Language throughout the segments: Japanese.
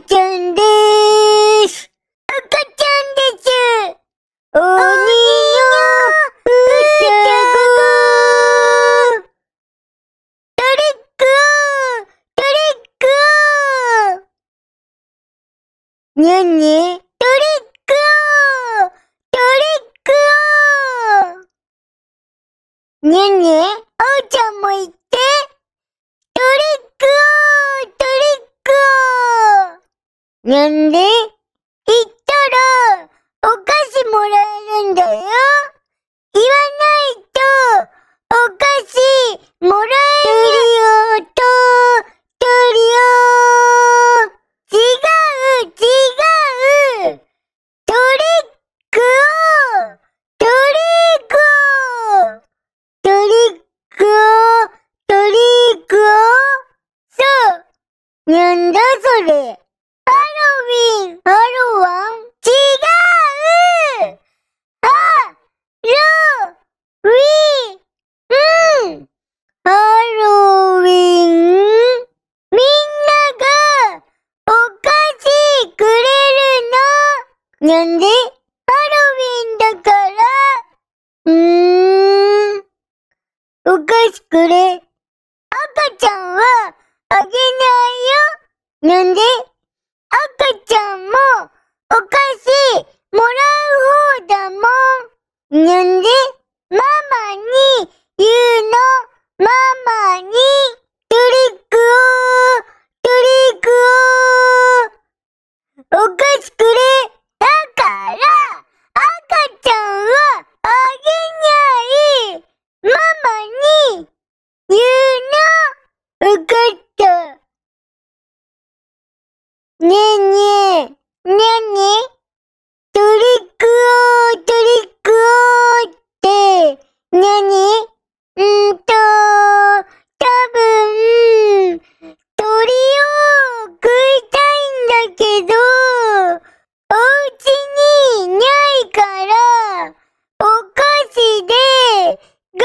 ちゃんでーす。赤ちゃんです。おによ、ーちゃトリックオントリックオンにゃんトリックオントリックオンにゃんおうちゃんも言ってトリックオントリックオンなんで言ったらお菓子もらえるんだよ。言わないとお菓子もらえるよとトリオ違う違う。トリックオートリックオートリックオートリックオーそう。なんだそれ。ハロウィンハロワン違うハロウィンうん。ハロウィンみん。ながお菓子くれるのなん。でハロウィンだからうーん。お菓子くれ赤ちゃん。はあげないよなん。で赤ちゃんもお菓子もらう方だもんなんでママに言うのママにトリックをトリックをお菓子くれだから赤ちゃんはあげにゃいママに言うのわかったねえねえ、ねえねえ、トリックオー、トリックオーって、なに？うんと、多分、鳥を食いたいんだけど、お家にいないから、お菓子で我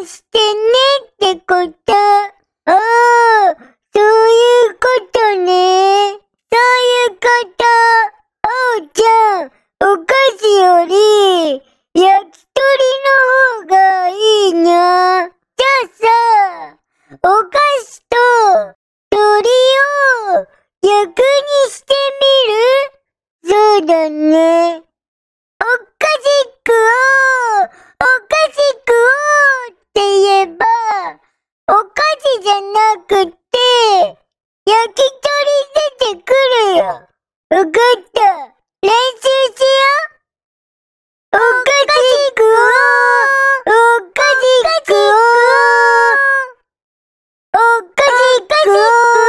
慢してねってこと。ああ、そういうことね。おうちゃん、お菓子より、焼き鳥の方がいいな。じゃあさ、お菓子と鳥を逆にしてみる？そうだね。おかしくおうおかしくおうって言えば、お菓子じゃなくて、焼き鳥出てくるよ。わかった。練習しよう。おかしくおおかしくおおかしくお